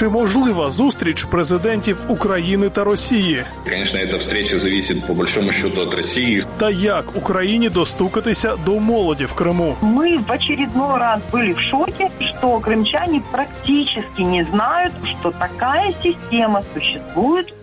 Чи можлива зустріч президентів України та Росії? Конечно, эта встреча зависит по большому счету от России. Та як Україні достукатися до молоді в Криму? Мы в очередной раз были в шоке, что крымчане практически не знают, что такая система существует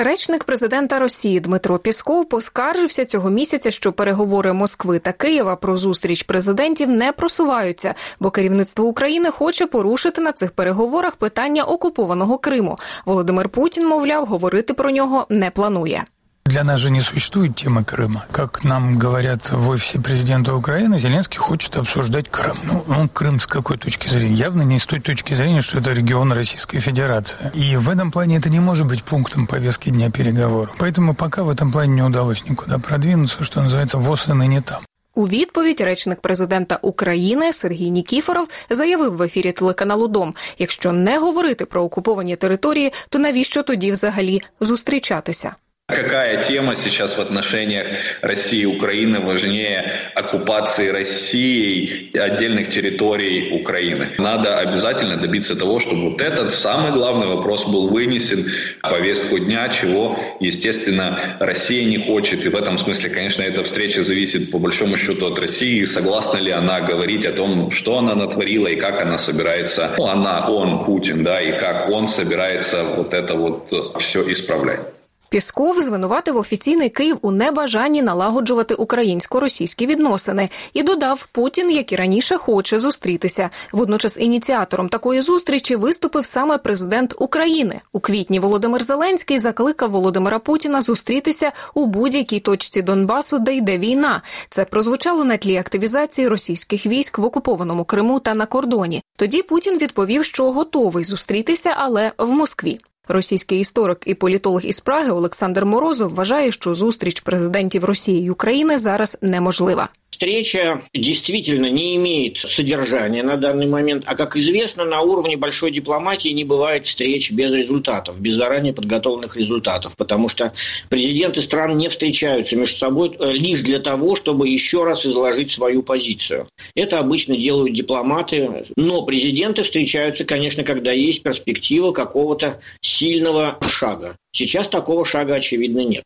Речник президента Росії Дмитро Пісков поскаржився цього місяця, що переговори Москви та Києва про зустріч президентів не просуваються, бо керівництво України хоче порушити на цих переговорах питання окупованого Криму. Володимир Путін, мовляв, говорити про нього не планує. Для нас же не существует темы Крыма. Как нам говорят в офисе президента Украины, Зеленский хочет обсуждать Крым. Ну, ну, Крым с какой точки зрения? Явно не с той точки зрения, что это регион Российской Федерации. И в этом плане это не может быть пунктом повестки дня переговоров. Поэтому пока в этом плане не удалось никуда продвинуться, что называется, ВОЗ и ныне там. У відповідь речник президента України Сергій Нікіфоров заявив в ефірі телеканалу Дом: якщо не говорити про окуповані території, то навіщо тоді взагалі зустрічатися? Какая тема сейчас в отношениях России и Украины важнее оккупации Россией отдельных территорий Украины? Надо обязательно добиться того, чтобы вот этот самый главный вопрос был вынесен в повестку дня, чего, естественно, Россия не хочет. И в этом смысле, конечно, эта встреча зависит по большому счету от России. Согласна ли она говорить о том, что она натворила и как она собирается, ну, она, он, Путин, да, и как он собирается вот это вот все исправлять. Пісков звинуватив офіційний Київ у небажанні налагоджувати українсько-російські відносини і додав, Путін, як і раніше, хоче зустрітися. Водночас ініціатором такої зустрічі виступив саме президент України. У квітні Володимир Зеленський закликав Володимира Путіна зустрітися у будь-якій точці Донбасу, де йде війна. Це прозвучало на тлі активізації російських військ в окупованому Криму та на кордоні. Тоді Путін відповів, що готовий зустрітися, але в Москві. Російський історик і політолог із Праги Олександр Морозов вважає, що зустріч президентів Росії і України зараз неможлива. Встреча действительно не имеет содержания на данный момент, а как известно, на уровне большой дипломатии не бывает встреч без результатов, без заранее подготовленных результатов, потому что президенты стран не встречаются между собой лишь для того, чтобы еще раз изложить свою позицию. Это обычно делают дипломаты, но президенты встречаются, конечно, когда есть перспектива какого-то сильного шага. Сейчас такого шага, очевидно, нет.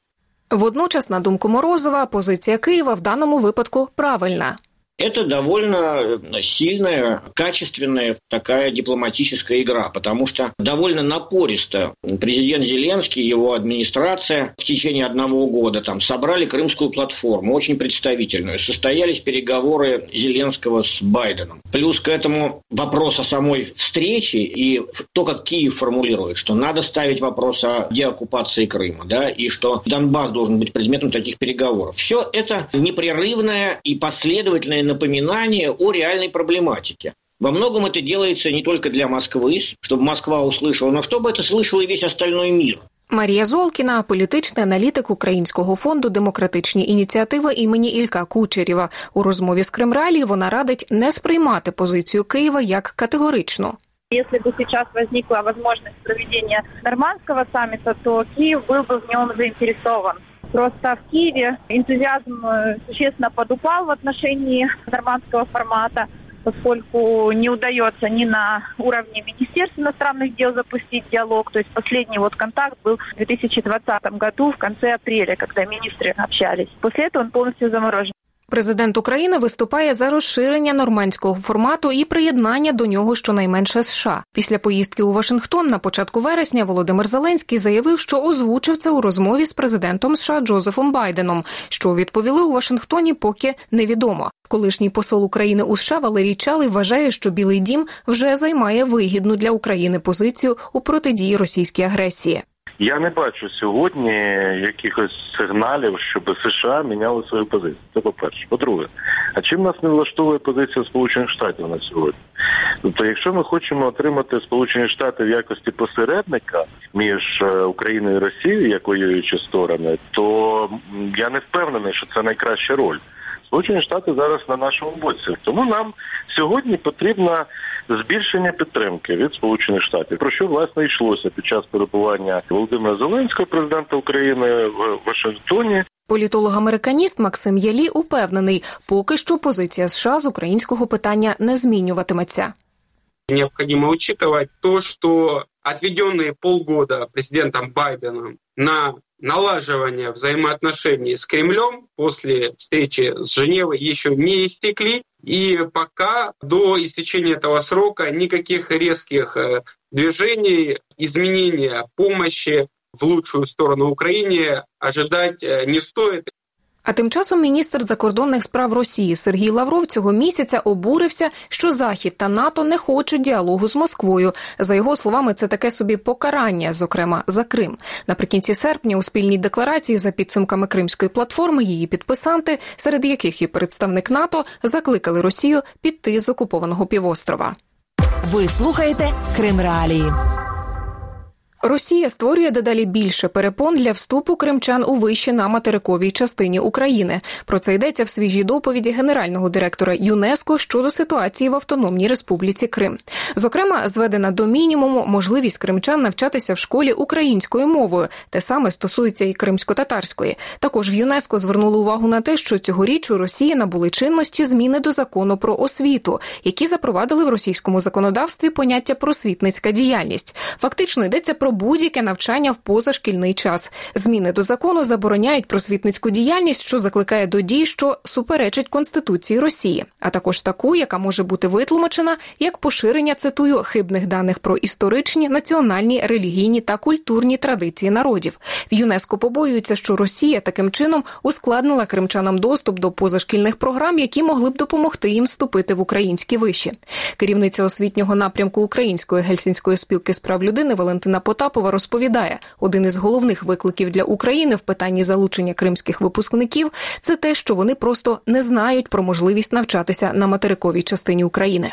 Водночас, на думку Морозова, позиція Києва в даному випадку правильна. Это довольно сильная, качественная такая дипломатическая игра, потому что довольно напористо президент Зеленский, его администрация в течение одного года там собрали крымскую платформу, очень представительную. Состоялись переговоры Зеленского с Байденом. Плюс к этому вопрос о самой встрече и то, как Киев формулирует, что надо ставить вопрос о деоккупации Крыма, да, и что Донбасс должен быть предметом таких переговоров. Все это непрерывное и последовательное напоминание о реальной проблематике. Во многом это делается не только для Москвы, чтобы Москва услышала, но чтобы это слышал и весь остальной мир. Марія Золкіна, політичний аналітик Українського фонду демократичні ініціативи імені Ілька Кучерєва. У розмові з Кремралі вона радить не сприймати позицію Києва як категоричну. Если бы сейчас возникла возможность проведения нормандского саммита, то Киев был бы в нем заинтересован. Просто в Киеве энтузиазм существенно подупал в отношении нормандского формата, поскольку не удается ни на уровне Министерства иностранных дел запустить диалог. То есть последний вот контакт был в 2020 году в конце апреля, когда министры общались. После этого он полностью заморожен. Президент України виступає за розширення нормандського формату і приєднання до нього щонайменше США. Після поїздки у Вашингтон на початку вересня Володимир Зеленський заявив, що озвучив це у розмові з президентом США Джозефом Байденом. Що відповіли у Вашингтоні, поки невідомо. Колишній посол України у США Валерій Чалий вважає, що Білий Дім вже займає вигідну для України позицію у протидії російській агресії. Я не бачу сьогодні якихось сигналів, щоб США міняли свою позицію. Це по-перше. По-друге, а чим нас не влаштовує позиція Сполучених Штатів на сьогодні? Тобто, якщо ми хочемо отримати Сполучені Штати в якості посередника між Україною і Росією як воюючі сторони, то я не впевнений, що це найкраща роль. Сполучені Штати зараз на нашому боці. Тому нам сьогодні потрібно збільшення підтримки від Сполучених Штатів. Про що власне йшлося під час перебування Володимира Зеленського, президента України в Вашингтоні. Політолог-американіст Максим Ялі упевнений, поки що позиція США з українського питання не змінюватиметься. Необходимо учитывать то, что отведенные полгода президентом Байденом на налаживание взаимоотношений с Кремлем после встречи с Женевой еще не истекли. И пока до истечения этого срока никаких резких э, движений, изменения помощи в лучшую сторону Украине ожидать э, не стоит. А тим часом міністр закордонних справ Росії Сергій Лавров цього місяця обурився, що Захід та НАТО не хочуть діалогу з Москвою. За його словами, це таке собі покарання, зокрема за Крим. Наприкінці серпня у спільній декларації за підсумками Кримської платформи її підписанти, серед яких і представник НАТО, закликали Росію піти з окупованого півострова. Ви слухаєте Крим Реалії. Росія створює дедалі більше перепон для вступу кримчан у вище на материковій частині України. Про це йдеться в свіжій доповіді генерального директора ЮНЕСКО щодо ситуації в Автономній Республіці Крим. Зокрема, зведена до мінімуму можливість кримчан навчатися в школі українською мовою. Те саме стосується і кримсько-татарської. Також в ЮНЕСКО звернули увагу на те, що цьогоріч у Росії набули чинності зміни до закону про освіту, які запровадили в російському законодавстві поняття просвітницька діяльність. Фактично йдеться про будь-яке навчання в позашкільний час. Зміни до закону забороняють просвітницьку діяльність, що закликає до дій, що суперечить конституції Росії, а також таку, яка може бути витлумачена як поширення цитую хибних даних про історичні, національні, релігійні та культурні традиції народів. В ЮНЕСКО побоюються, що Росія таким чином ускладнила кримчанам доступ до позашкільних програм, які могли б допомогти їм вступити в українські виші. Керівниця освітнього напрямку Української гельсінської спілки справ людини Валентина Потапова Потапова розповідає, один із головних викликів для України в питанні залучення кримських випускників це те, що вони просто не знають про можливість навчатися на материковій частині України.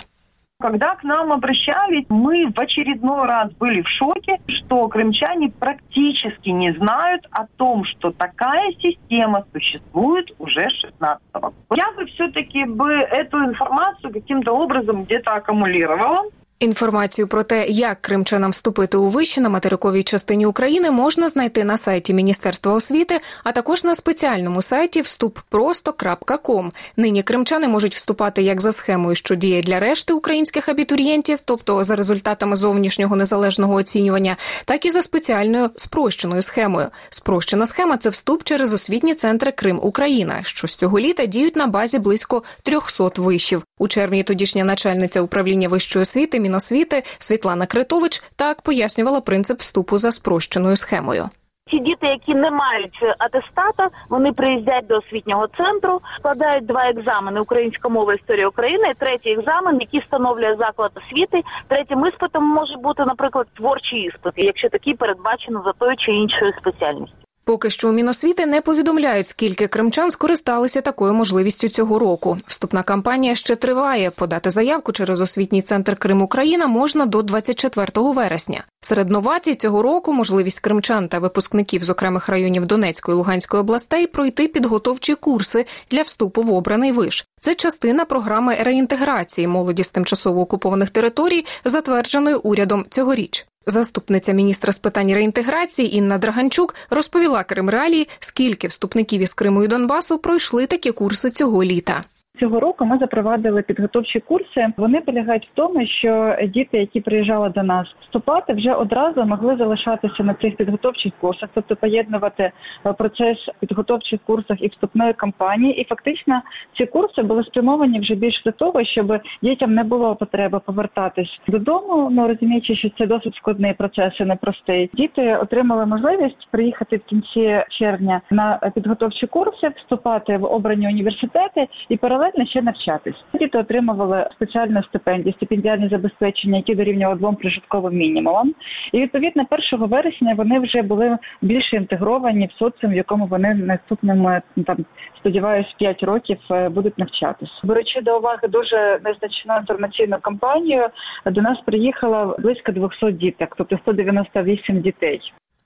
Когда к нам обращались, мы в очередной раз были в шоке, что крымчане практически не знают о том, что такая система существует уже 16-го. Я бы все-таки бы эту информацию каким-то образом где-то аккумулировала, Інформацію про те, як кримчанам вступити у виші на материковій частині України, можна знайти на сайті Міністерства освіти, а також на спеціальному сайті вступпросто.ком. Нині кримчани можуть вступати як за схемою, що діє для решти українських абітурієнтів, тобто за результатами зовнішнього незалежного оцінювання, так і за спеціальною спрощеною схемою. Спрощена схема це вступ через освітні центри Крим Україна, що з цього літа діють на базі близько 300 вишів. У червні тодішня начальниця управління вищої освіти Міносвіти Світлана Критович так пояснювала принцип вступу за спрощеною схемою. Ті діти, які не мають атестата, вони приїздять до освітнього центру, складають два екзамени українська мова історія України. Третій екзамен, який встановлює заклад освіти. Третім іспитом може бути, наприклад, творчий іспит, якщо такий передбачено за тою чи іншою спеціальністю. Поки що у Міносвіти не повідомляють, скільки кримчан скористалися такою можливістю цього року. Вступна кампанія ще триває. Подати заявку через освітній центр Крим Україна можна до 24 вересня. Серед новацій цього року можливість кримчан та випускників з окремих районів Донецької і Луганської областей пройти підготовчі курси для вступу в обраний виш. Це частина програми реінтеграції молоді з тимчасово окупованих територій, затвердженої урядом цьогоріч. Заступниця міністра з питань реінтеграції Інна Драганчук розповіла Кримреалії, скільки вступників із Криму і Донбасу пройшли такі курси цього літа. Цього року ми запровадили підготовчі курси. Вони полягають в тому, що діти, які приїжджали до нас вступати, вже одразу могли залишатися на цих підготовчих курсах, тобто поєднувати е, процес підготовчих курсах і вступної кампанії. І фактично ці курси були спрямовані вже більш до того, щоб дітям не було потреби повертатись додому. Ну розуміючи, що це досить складний процес і непростий. Діти отримали можливість приїхати в кінці червня на підготовчі курси, вступати в обрані університети і паралельно паралельно ще навчатись. Діти отримували спеціальну стипендію, стипендіальні забезпечення, які дорівнювали двом прожитковим мінімумам. І відповідно 1 вересня вони вже були більше інтегровані в соціум, в якому вони наступними там сподіваюсь 5 років е, будуть навчатись. Беручи до уваги дуже незначну інформаційну кампанію, до нас приїхало близько 200 діток, тобто 198 дітей.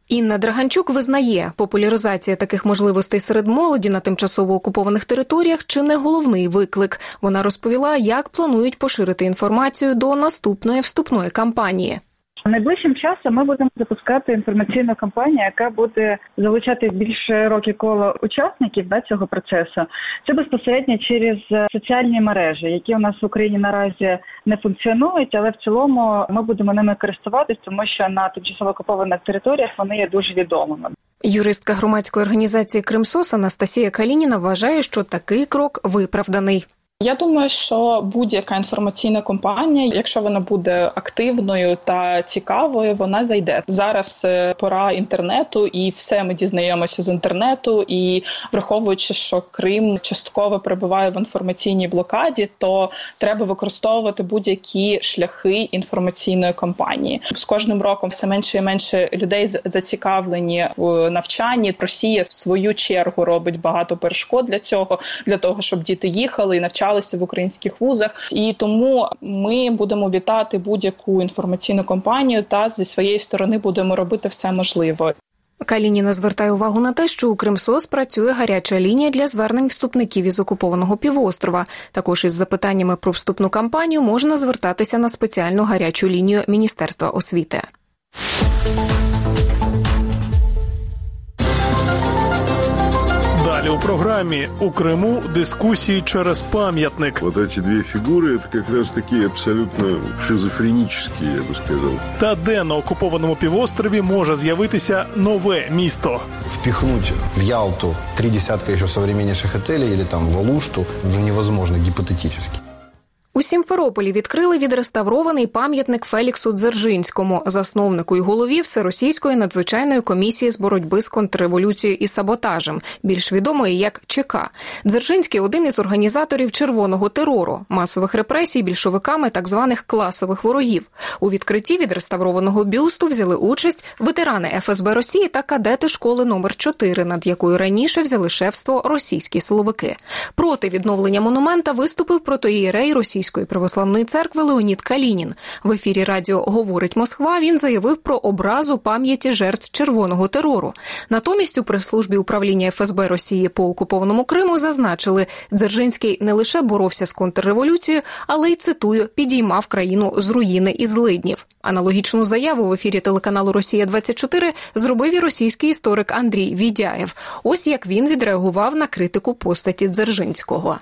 Інна Драганчук визнає, популяризація таких можливостей серед молоді на тимчасово окупованих територіях чи не головний виклик. Вона розповіла, як планують поширити інформацію до наступної вступної кампанії. Найближчим часом ми будемо запускати інформаційну кампанію, яка буде залучати більш широке коло учасників да, цього процесу. Це безпосередньо через соціальні мережі, які у нас в Україні наразі не функціонують, але в цілому ми будемо ними користуватись, тому що на тимчасово окупованих територіях вони є дуже відомими. Юристка громадської організації Кримсос Анастасія Калініна вважає, що такий крок виправданий. Я думаю, що будь-яка інформаційна компанія, якщо вона буде активною та цікавою, вона зайде зараз. Е, пора інтернету, і все ми дізнаємося з інтернету. І враховуючи, що Крим частково перебуває в інформаційній блокаді, то треба використовувати будь-які шляхи інформаційної кампанії. З кожним роком все менше і менше людей зацікавлені в навчанні. Росія в свою чергу робить багато перешкод для цього, для того, щоб діти їхали і навчали навчалися в українських вузах, і тому ми будемо вітати будь-яку інформаційну кампанію та зі своєї сторони будемо робити все можливе. Калініна звертає увагу на те, що у Кримсос працює гаряча лінія для звернень вступників із окупованого півострова. Також із запитаннями про вступну кампанію можна звертатися на спеціальну гарячу лінію Міністерства освіти. у програмі у Криму дискусії через пам'ятник. Вот эти две фигуры это как раз такі абсолютно шизофренічні, я би сказав. Та де на окупованому півострові може з'явитися нове місто. Впихнуть в Ялту три десятка еще современнейших отелей или там в Алушту уже невозможно гипотетически. У Сімферополі відкрили відреставрований пам'ятник Феліксу Дзержинському, засновнику і голові Всеросійської надзвичайної комісії з боротьби з контрреволюцією і саботажем, більш відомої як ЧК. Дзержинський один із організаторів червоного терору, масових репресій більшовиками так званих класових ворогів. У відкритті відреставрованого бюсту взяли участь ветерани ФСБ Росії та кадети школи номер 4 над якою раніше взяли шефство російські силовики. Проти відновлення монумента виступив протоієрей Росії. Російської православної церкви Леонід Калінін. В ефірі Радіо говорить Москва. Він заявив про образу пам'яті жертв червоного терору. Натомість у прес-службі управління ФСБ Росії по окупованому Криму зазначили, Дзержинський не лише боровся з контрреволюцією, але й цитую підіймав країну з руїни і злиднів. Аналогічну заяву в ефірі телеканалу Росія 24 зробив і російський історик Андрій Відяєв. Ось як він відреагував на критику постаті Дзержинського.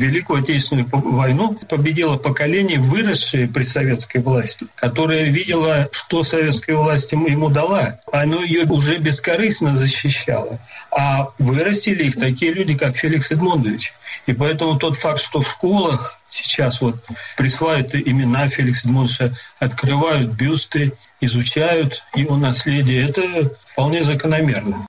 Великую Отечественную войну победило поколение, выросшее при советской власти, которое видело, что советская власть ему дала. Оно ее уже бескорыстно защищало. А вырастили их такие люди, как Феликс Эдмондович. И поэтому тот факт, что в школах сейчас вот присваивают имена Феликса Эдмондовича, открывают бюсты, изучают его наследие, это вполне закономерно.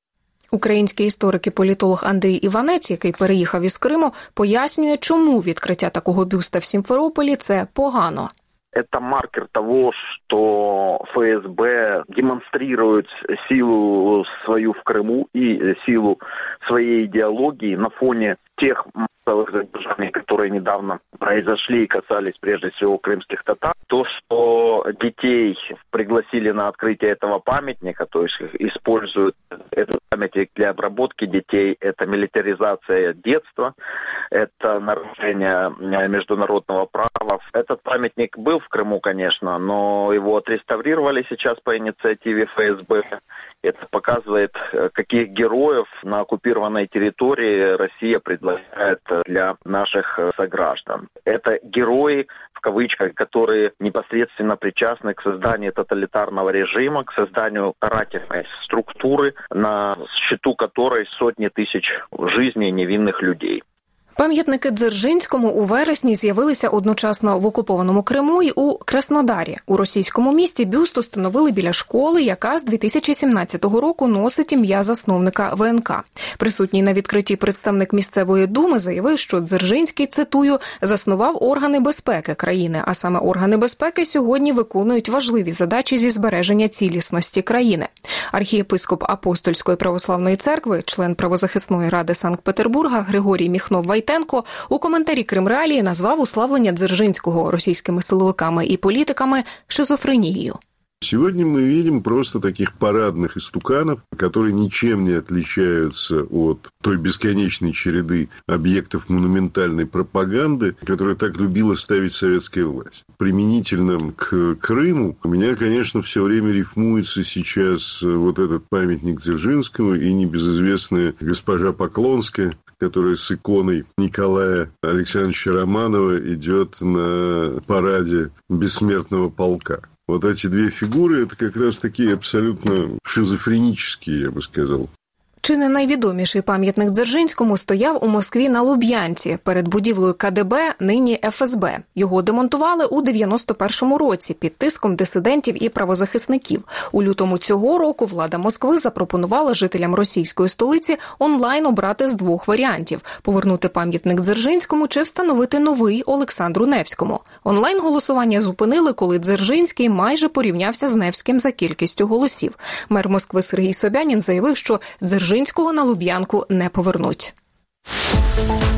Український історик і політолог Андрій Іванець, який переїхав із Криму, пояснює, чому відкриття такого бюста в Сімферополі це погано. Это маркер того, что ФСБ демонстрирует силу свою в Крыму и силу своей идеологии на фоне тех массовых задержаний, которые недавно произошли и касались прежде всего крымских татар. То, что детей пригласили на открытие этого памятника, то есть используют этот памятник для обработки детей, это милитаризация детства, это нарушение международного права. Этот памятник был в Крыму, конечно, но его отреставрировали сейчас по инициативе ФСБ. Это показывает, каких героев на оккупированной территории Россия предлагает для наших сограждан. Это герои, в кавычках, которые непосредственно причастны к созданию тоталитарного режима, к созданию карательной структуры, на счету которой сотни тысяч жизней невинных людей. Пам'ятники Дзержинському у вересні з'явилися одночасно в окупованому Криму і у Краснодарі. У російському місті бюст установили біля школи, яка з 2017 року носить ім'я засновника ВНК. Присутній на відкритті представник місцевої думи заявив, що Дзержинський цитую заснував органи безпеки країни. А саме органи безпеки сьогодні виконують важливі задачі зі збереження цілісності країни. Архієпископ апостольської православної церкви, член правозахисної ради Санкт-Петербурга Григорій Міхнов Вайтенко у коментарі Кримреалії назвав уславлення Дзержинського російськими силовиками і політиками шизофренією. Сегодня мы видим просто таких парадных истуканов, которые ничем не отличаются от той бесконечной череды объектов монументальной пропаганды, которую так любила ставить советская власть. Применительно к Крыму у меня, конечно, все время рифмуется сейчас вот этот памятник Дзержинскому и небезызвестная госпожа Поклонская, которая с иконой Николая Александровича Романова идет на параде бессмертного полка. Вот эти две фигуры, это как раз такие абсолютно шизофренические, я бы сказал. Чи не найвідоміший пам'ятник Дзержинському стояв у Москві на Луб'янці перед будівлею КДБ, нині ФСБ. Його демонтували у 91-му році під тиском дисидентів і правозахисників. У лютому цього року влада Москви запропонувала жителям російської столиці онлайн обрати з двох варіантів: повернути пам'ятник Дзержинському чи встановити новий Олександру Невському. Онлайн голосування зупинили, коли Дзержинський майже порівнявся з Невським за кількістю голосів. Мер Москви Сергій Собянін заявив, що Дзержинський Дзержинського на Луб'янку не повернуть.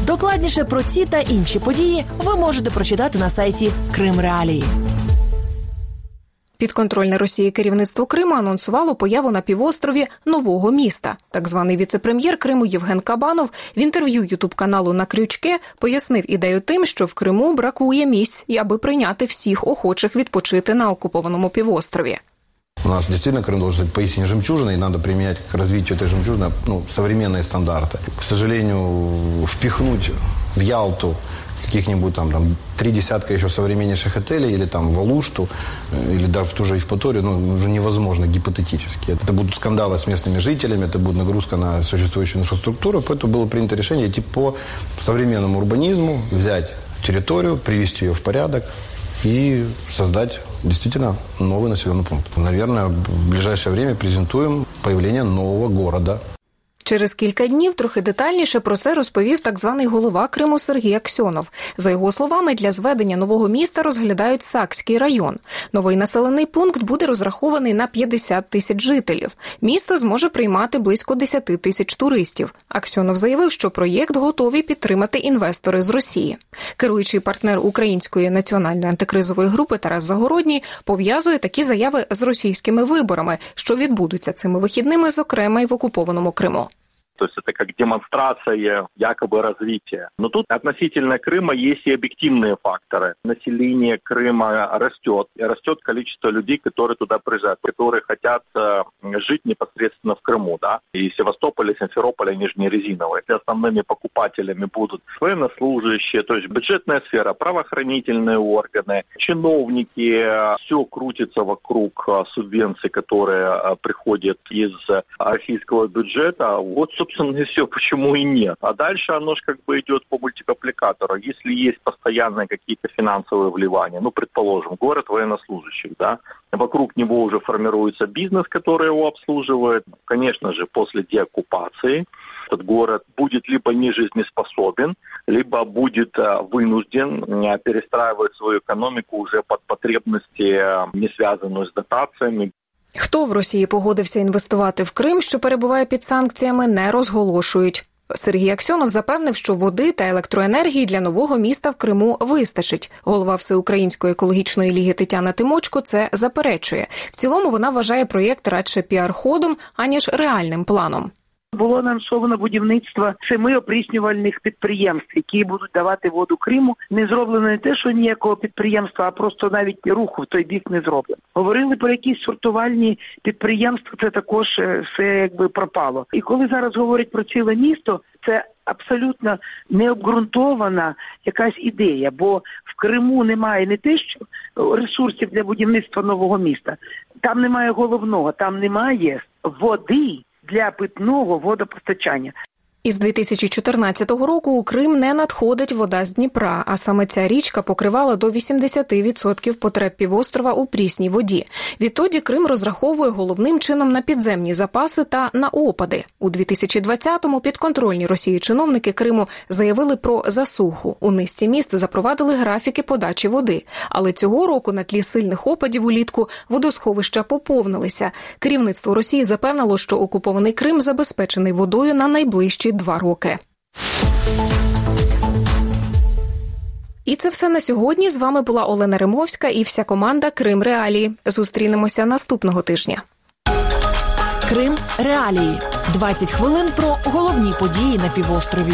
Докладніше про ці та інші події ви можете прочитати на сайті Крим Реалії. Підконтрольне Росії керівництво Криму анонсувало появу на півострові нового міста. Так званий віце-прем'єр Криму Євген Кабанов в інтерв'ю Ютуб каналу на Крючке пояснив ідею тим, що в Криму бракує місць, аби прийняти всіх охочих відпочити на окупованому півострові. У нас действительно Крым должен быть поистине жемчужиной, и надо применять к развитию этой жемчужины ну, современные стандарты. К сожалению, впихнуть в Ялту каких-нибудь там, там три десятка еще современнейших отелей или там в Алушту, или даже в ту же Евпаторию, ну, уже невозможно гипотетически. Это будут скандалы с местными жителями, это будет нагрузка на существующую инфраструктуру, поэтому было принято решение идти по современному урбанизму, взять территорию, привести ее в порядок и создать действительно новый населенный пункт. Наверное, в ближайшее время презентуем появление нового города Через кілька днів трохи детальніше про це розповів так званий голова Криму Сергій Аксьонов. За його словами, для зведення нового міста розглядають Сакський район. Новий населений пункт буде розрахований на 50 тисяч жителів. Місто зможе приймати близько 10 тисяч туристів. Аксьонов заявив, що проєкт готові підтримати інвестори з Росії. Керуючий партнер української національної антикризової групи Тарас Загородній пов'язує такі заяви з російськими виборами, що відбудуться цими вихідними, зокрема й в окупованому Криму. То есть это как демонстрация якобы развития. Но тут относительно Крыма есть и объективные факторы. Население Крыма растет. И растет количество людей, которые туда приезжают, которые хотят э, жить непосредственно в Крыму. Да? И Севастополь, Симферополь, они же не. И основными покупателями будут военнослужащие, то есть бюджетная сфера, правоохранительные органы, чиновники. Все крутится вокруг э, субвенций, которые э, приходят из российского бюджета. Вот, собственно, и все, почему и нет. А дальше оно же как бы идет по мультипликатору. Если есть постоянные какие-то финансовые вливания, ну, предположим, город военнослужащих, да, вокруг него уже формируется бизнес, который его обслуживает. Конечно же, после деоккупации этот город будет либо нежизнеспособен, либо будет вынужден перестраивать свою экономику уже под потребности, не связанную с дотациями. Хто в Росії погодився інвестувати в Крим, що перебуває під санкціями, не розголошують. Сергій Аксьонов запевнив, що води та електроенергії для нового міста в Криму вистачить. Голова Всеукраїнської екологічної ліги Тетяна Тимочко це заперечує. В цілому вона вважає проєкт радше піар-ходом, аніж реальним планом. Було анонсовано будівництво семи опріснювальних підприємств, які будуть давати воду Криму. Не зроблено не те, що ніякого підприємства, а просто навіть руху в той бік не зроблено. Говорили про якісь сортувальні підприємства. Це також все якби пропало. І коли зараз говорять про ціле місто, це абсолютно необґрунтована якась ідея, бо в Криму немає не те, що ресурсів для будівництва нового міста. Там немає головного, там немає води для питного водопостачання. Із 2014 року у Крим не надходить вода з Дніпра, а саме ця річка покривала до 80% потреб півострова у прісній воді. Відтоді Крим розраховує головним чином на підземні запаси та на опади. У 2020-му підконтрольні Росії чиновники Криму заявили про засуху. У низці міст запровадили графіки подачі води. Але цього року на тлі сильних опадів улітку водосховища поповнилися. Керівництво Росії запевнило, що окупований Крим забезпечений водою на найближчі два роки. І це все на сьогодні. З вами була Олена Римовська і вся команда Крим Реалії. Зустрінемося наступного тижня. Крим Реалії 20 хвилин про головні події на півострові.